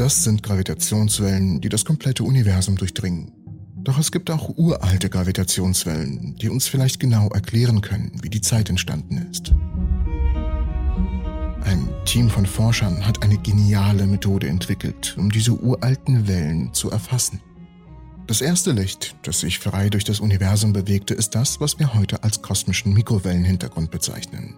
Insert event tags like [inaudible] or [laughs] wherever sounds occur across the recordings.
Das sind Gravitationswellen, die das komplette Universum durchdringen. Doch es gibt auch uralte Gravitationswellen, die uns vielleicht genau erklären können, wie die Zeit entstanden ist. Ein Team von Forschern hat eine geniale Methode entwickelt, um diese uralten Wellen zu erfassen. Das erste Licht, das sich frei durch das Universum bewegte, ist das, was wir heute als kosmischen Mikrowellenhintergrund bezeichnen.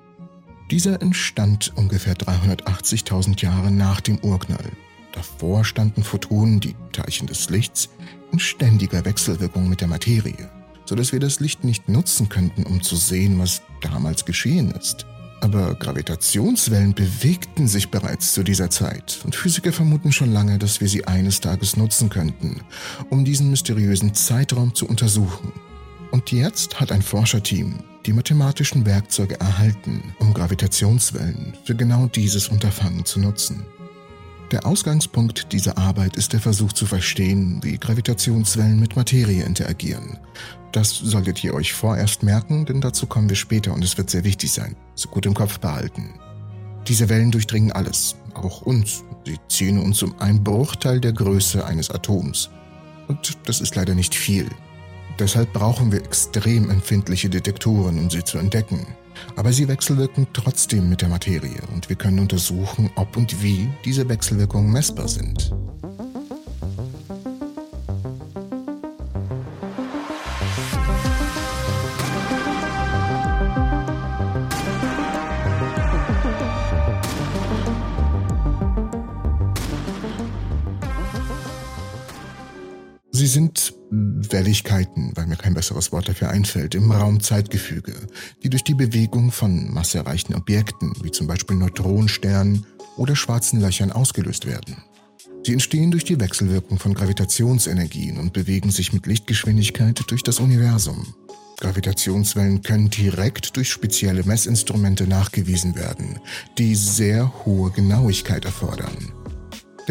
Dieser entstand ungefähr 380.000 Jahre nach dem Urknall. Davor standen Photonen, die Teilchen des Lichts, in ständiger Wechselwirkung mit der Materie, sodass wir das Licht nicht nutzen könnten, um zu sehen, was damals geschehen ist. Aber Gravitationswellen bewegten sich bereits zu dieser Zeit und Physiker vermuten schon lange, dass wir sie eines Tages nutzen könnten, um diesen mysteriösen Zeitraum zu untersuchen. Und jetzt hat ein Forscherteam die mathematischen Werkzeuge erhalten, um Gravitationswellen für genau dieses Unterfangen zu nutzen. Der Ausgangspunkt dieser Arbeit ist der Versuch zu verstehen, wie Gravitationswellen mit Materie interagieren. Das solltet ihr euch vorerst merken, denn dazu kommen wir später und es wird sehr wichtig sein. So gut im Kopf behalten. Diese Wellen durchdringen alles, auch uns. Sie ziehen uns um einen Bruchteil der Größe eines Atoms. Und das ist leider nicht viel. Deshalb brauchen wir extrem empfindliche Detektoren, um sie zu entdecken. Aber sie wechselwirken trotzdem mit der Materie und wir können untersuchen, ob und wie diese Wechselwirkungen messbar sind. Sie sind Welligkeiten, weil mir kein besseres Wort dafür einfällt, im Raumzeitgefüge, die durch die Bewegung von massereichen Objekten, wie zum Beispiel Neutronensternen oder schwarzen Löchern, ausgelöst werden. Sie entstehen durch die Wechselwirkung von Gravitationsenergien und bewegen sich mit Lichtgeschwindigkeit durch das Universum. Gravitationswellen können direkt durch spezielle Messinstrumente nachgewiesen werden, die sehr hohe Genauigkeit erfordern.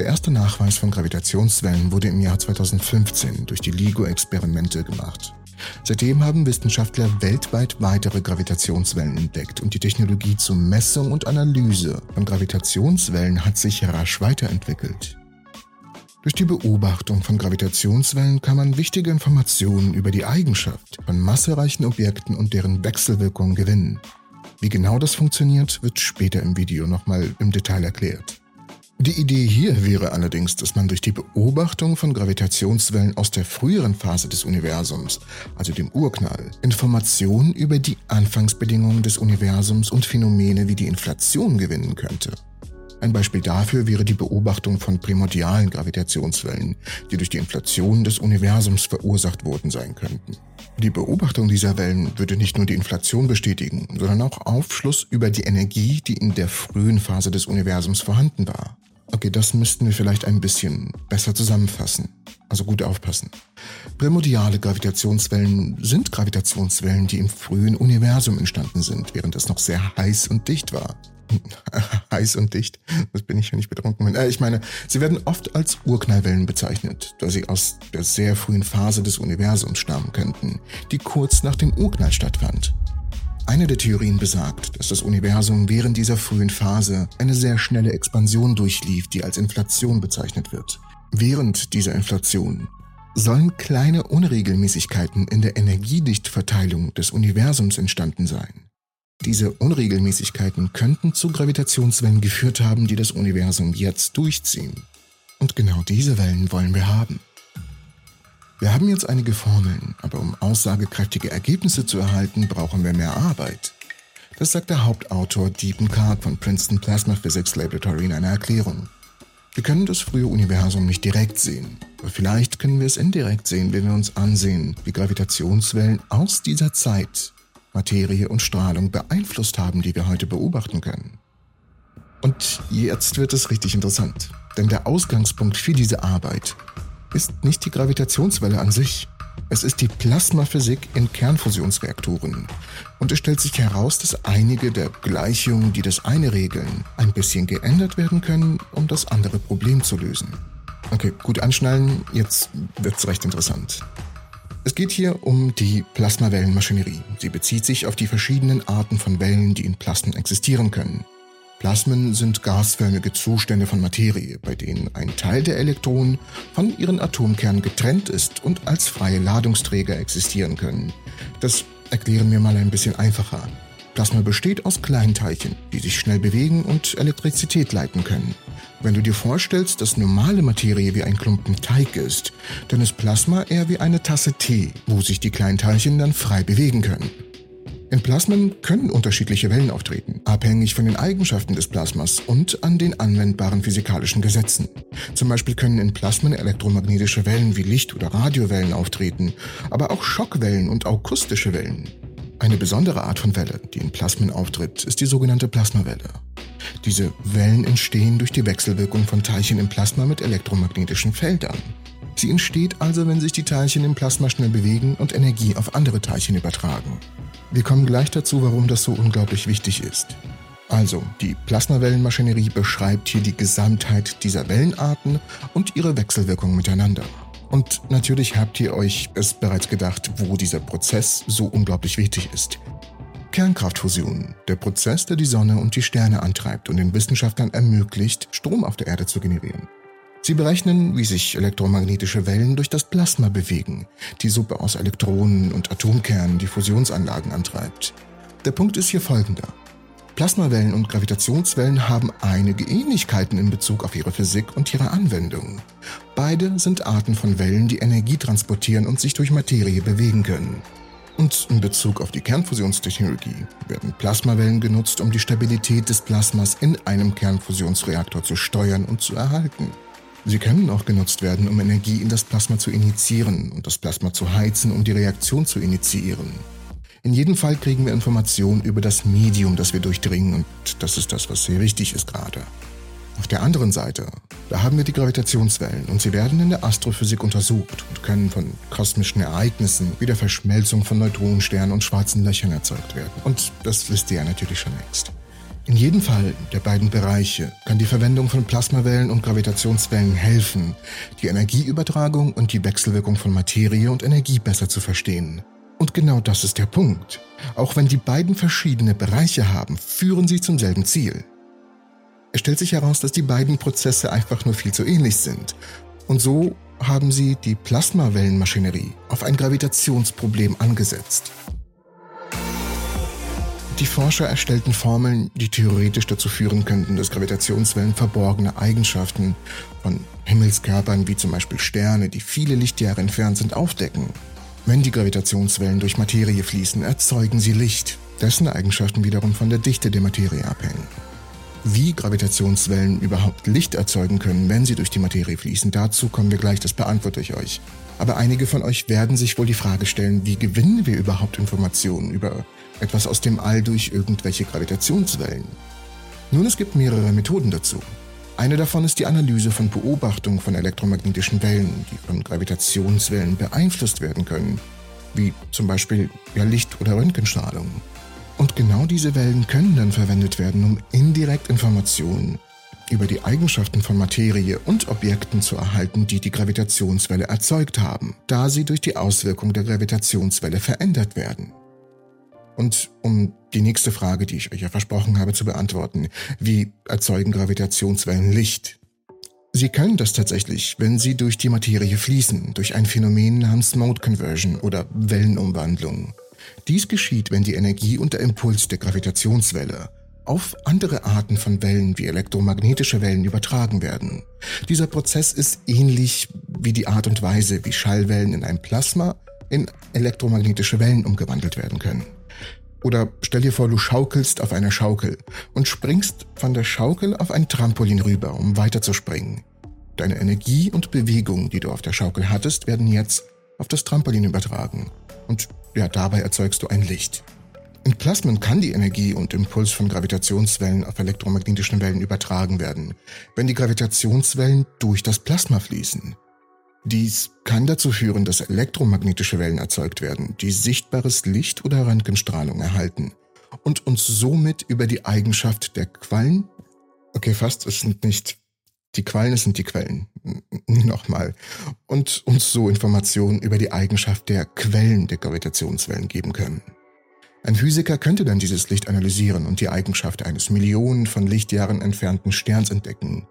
Der erste Nachweis von Gravitationswellen wurde im Jahr 2015 durch die LIGO-Experimente gemacht. Seitdem haben Wissenschaftler weltweit weitere Gravitationswellen entdeckt und die Technologie zur Messung und Analyse von Gravitationswellen hat sich rasch weiterentwickelt. Durch die Beobachtung von Gravitationswellen kann man wichtige Informationen über die Eigenschaft von massereichen Objekten und deren Wechselwirkung gewinnen. Wie genau das funktioniert, wird später im Video nochmal im Detail erklärt. Die Idee hier wäre allerdings, dass man durch die Beobachtung von Gravitationswellen aus der früheren Phase des Universums, also dem Urknall, Informationen über die Anfangsbedingungen des Universums und Phänomene wie die Inflation gewinnen könnte. Ein Beispiel dafür wäre die Beobachtung von primordialen Gravitationswellen, die durch die Inflation des Universums verursacht worden sein könnten. Die Beobachtung dieser Wellen würde nicht nur die Inflation bestätigen, sondern auch Aufschluss über die Energie, die in der frühen Phase des Universums vorhanden war. Okay, das müssten wir vielleicht ein bisschen besser zusammenfassen. Also gut aufpassen. Primordiale Gravitationswellen sind Gravitationswellen, die im frühen Universum entstanden sind, während es noch sehr heiß und dicht war. [laughs] heiß und dicht, das bin ich, wenn ich betrunken bin. Äh, ich meine, sie werden oft als Urknallwellen bezeichnet, da sie aus der sehr frühen Phase des Universums stammen könnten, die kurz nach dem Urknall stattfand. Eine der Theorien besagt, dass das Universum während dieser frühen Phase eine sehr schnelle Expansion durchlief, die als Inflation bezeichnet wird. Während dieser Inflation sollen kleine Unregelmäßigkeiten in der Energiedichtverteilung des Universums entstanden sein. Diese Unregelmäßigkeiten könnten zu Gravitationswellen geführt haben, die das Universum jetzt durchziehen. Und genau diese Wellen wollen wir haben. Wir haben jetzt einige Formeln, aber um aussagekräftige Ergebnisse zu erhalten, brauchen wir mehr Arbeit. Das sagt der Hauptautor Deepen Karp von Princeton Plasma Physics Laboratory in einer Erklärung. Wir können das frühe Universum nicht direkt sehen, aber vielleicht können wir es indirekt sehen, wenn wir uns ansehen, wie Gravitationswellen aus dieser Zeit Materie und Strahlung beeinflusst haben, die wir heute beobachten können. Und jetzt wird es richtig interessant, denn der Ausgangspunkt für diese Arbeit ist nicht die Gravitationswelle an sich. Es ist die Plasmaphysik in Kernfusionsreaktoren. Und es stellt sich heraus, dass einige der Gleichungen, die das eine regeln, ein bisschen geändert werden können, um das andere Problem zu lösen. Okay, gut anschnallen, jetzt wird's recht interessant. Es geht hier um die Plasmawellenmaschinerie. Sie bezieht sich auf die verschiedenen Arten von Wellen, die in Plasmen existieren können. Plasmen sind gasförmige Zustände von Materie, bei denen ein Teil der Elektronen von ihren Atomkernen getrennt ist und als freie Ladungsträger existieren können. Das erklären wir mal ein bisschen einfacher. Plasma besteht aus Kleinteilchen, die sich schnell bewegen und Elektrizität leiten können. Wenn du dir vorstellst, dass normale Materie wie ein Klumpen Teig ist, dann ist Plasma eher wie eine Tasse Tee, wo sich die Kleinteilchen dann frei bewegen können. In Plasmen können unterschiedliche Wellen auftreten, abhängig von den Eigenschaften des Plasmas und an den anwendbaren physikalischen Gesetzen. Zum Beispiel können in Plasmen elektromagnetische Wellen wie Licht- oder Radiowellen auftreten, aber auch Schockwellen und akustische Wellen. Eine besondere Art von Welle, die in Plasmen auftritt, ist die sogenannte Plasmawelle. Diese Wellen entstehen durch die Wechselwirkung von Teilchen im Plasma mit elektromagnetischen Feldern. Sie entsteht also, wenn sich die Teilchen im Plasma schnell bewegen und Energie auf andere Teilchen übertragen. Wir kommen gleich dazu, warum das so unglaublich wichtig ist. Also, die Plasmawellenmaschinerie beschreibt hier die Gesamtheit dieser Wellenarten und ihre Wechselwirkung miteinander. Und natürlich habt ihr euch es bereits gedacht, wo dieser Prozess so unglaublich wichtig ist. Kernkraftfusion, der Prozess, der die Sonne und die Sterne antreibt und den Wissenschaftlern ermöglicht, Strom auf der Erde zu generieren. Sie berechnen, wie sich elektromagnetische Wellen durch das Plasma bewegen, die Suppe aus Elektronen und Atomkernen die Fusionsanlagen antreibt. Der Punkt ist hier folgender. Plasmawellen und Gravitationswellen haben einige Ähnlichkeiten in Bezug auf ihre Physik und ihre Anwendung. Beide sind Arten von Wellen, die Energie transportieren und sich durch Materie bewegen können. Und in Bezug auf die Kernfusionstechnologie werden Plasmawellen genutzt, um die Stabilität des Plasmas in einem Kernfusionsreaktor zu steuern und zu erhalten. Sie können auch genutzt werden, um Energie in das Plasma zu initiieren und das Plasma zu heizen, um die Reaktion zu initiieren. In jedem Fall kriegen wir Informationen über das Medium, das wir durchdringen und das ist das, was sehr wichtig ist gerade. Auf der anderen Seite, da haben wir die Gravitationswellen und sie werden in der Astrophysik untersucht und können von kosmischen Ereignissen wie der Verschmelzung von Neutronensternen und schwarzen Löchern erzeugt werden. Und das wisst ihr ja natürlich schon längst. In jedem Fall der beiden Bereiche kann die Verwendung von Plasmawellen und Gravitationswellen helfen, die Energieübertragung und die Wechselwirkung von Materie und Energie besser zu verstehen. Und genau das ist der Punkt. Auch wenn die beiden verschiedene Bereiche haben, führen sie zum selben Ziel. Es stellt sich heraus, dass die beiden Prozesse einfach nur viel zu ähnlich sind. Und so haben sie die Plasmawellenmaschinerie auf ein Gravitationsproblem angesetzt. Die Forscher erstellten Formeln, die theoretisch dazu führen könnten, dass Gravitationswellen verborgene Eigenschaften von Himmelskörpern wie zum Beispiel Sterne, die viele Lichtjahre entfernt sind, aufdecken. Wenn die Gravitationswellen durch Materie fließen, erzeugen sie Licht, dessen Eigenschaften wiederum von der Dichte der Materie abhängen. Wie Gravitationswellen überhaupt Licht erzeugen können, wenn sie durch die Materie fließen, dazu kommen wir gleich, das beantworte ich euch. Aber einige von euch werden sich wohl die Frage stellen, wie gewinnen wir überhaupt Informationen über etwas aus dem All durch irgendwelche Gravitationswellen. Nun, es gibt mehrere Methoden dazu. Eine davon ist die Analyse von Beobachtung von elektromagnetischen Wellen, die von Gravitationswellen beeinflusst werden können, wie zum Beispiel ja, Licht- oder Röntgenstrahlung. Und genau diese Wellen können dann verwendet werden, um indirekt Informationen über die Eigenschaften von Materie und Objekten zu erhalten, die die Gravitationswelle erzeugt haben, da sie durch die Auswirkung der Gravitationswelle verändert werden. Und um die nächste Frage, die ich euch ja versprochen habe, zu beantworten, wie erzeugen Gravitationswellen Licht? Sie können das tatsächlich, wenn sie durch die Materie fließen, durch ein Phänomen namens Mode Conversion oder Wellenumwandlung. Dies geschieht, wenn die Energie und der Impuls der Gravitationswelle auf andere Arten von Wellen wie elektromagnetische Wellen übertragen werden. Dieser Prozess ist ähnlich wie die Art und Weise, wie Schallwellen in ein Plasma in elektromagnetische Wellen umgewandelt werden können. Oder stell dir vor, du schaukelst auf einer Schaukel und springst von der Schaukel auf ein Trampolin rüber, um weiterzuspringen. Deine Energie und Bewegung, die du auf der Schaukel hattest, werden jetzt auf das Trampolin übertragen. Und ja, dabei erzeugst du ein Licht. In Plasmen kann die Energie und Impuls von Gravitationswellen auf elektromagnetischen Wellen übertragen werden, wenn die Gravitationswellen durch das Plasma fließen. Dies kann dazu führen, dass elektromagnetische Wellen erzeugt werden, die sichtbares Licht oder Röntgenstrahlung erhalten und uns somit über die Eigenschaft der Quallen, okay, fast, es sind nicht die Quallen, es sind die Quellen, nochmal, und uns so Informationen über die Eigenschaft der Quellen der Gravitationswellen geben können. Ein Physiker könnte dann dieses Licht analysieren und die Eigenschaft eines Millionen von Lichtjahren entfernten Sterns entdecken.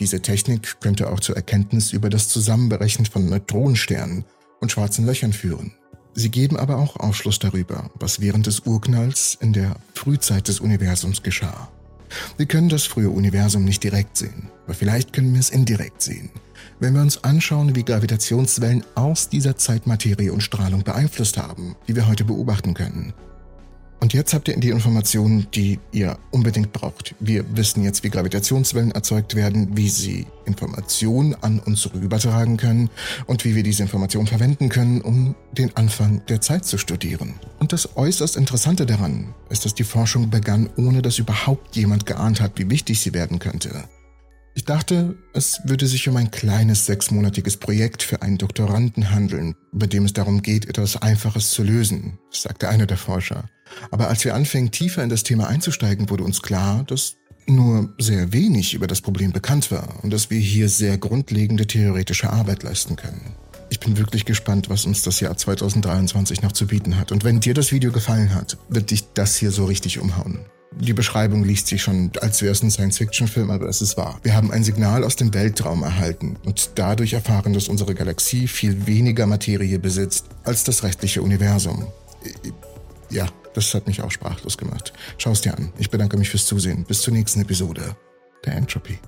Diese Technik könnte auch zur Erkenntnis über das Zusammenberechnen von Neutronensternen und schwarzen Löchern führen. Sie geben aber auch Aufschluss darüber, was während des Urknalls in der Frühzeit des Universums geschah. Wir können das frühe Universum nicht direkt sehen, aber vielleicht können wir es indirekt sehen, wenn wir uns anschauen, wie Gravitationswellen aus dieser Zeit Materie und Strahlung beeinflusst haben, die wir heute beobachten können. Und jetzt habt ihr die Informationen, die ihr unbedingt braucht. Wir wissen jetzt, wie Gravitationswellen erzeugt werden, wie sie Informationen an uns rübertragen können und wie wir diese Informationen verwenden können, um den Anfang der Zeit zu studieren. Und das äußerst Interessante daran ist, dass die Forschung begann, ohne dass überhaupt jemand geahnt hat, wie wichtig sie werden könnte. Ich dachte, es würde sich um ein kleines sechsmonatiges Projekt für einen Doktoranden handeln, bei dem es darum geht, etwas Einfaches zu lösen, sagte einer der Forscher. Aber als wir anfingen, tiefer in das Thema einzusteigen, wurde uns klar, dass nur sehr wenig über das Problem bekannt war und dass wir hier sehr grundlegende theoretische Arbeit leisten können. Ich bin wirklich gespannt, was uns das Jahr 2023 noch zu bieten hat. Und wenn dir das Video gefallen hat, wird dich das hier so richtig umhauen. Die Beschreibung liest sich schon, als wäre es ein Science-Fiction-Film, aber es ist wahr. Wir haben ein Signal aus dem Weltraum erhalten und dadurch erfahren, dass unsere Galaxie viel weniger Materie besitzt als das restliche Universum. Ja, das hat mich auch sprachlos gemacht. Schau es dir an. Ich bedanke mich fürs Zusehen. Bis zur nächsten Episode der Entropy.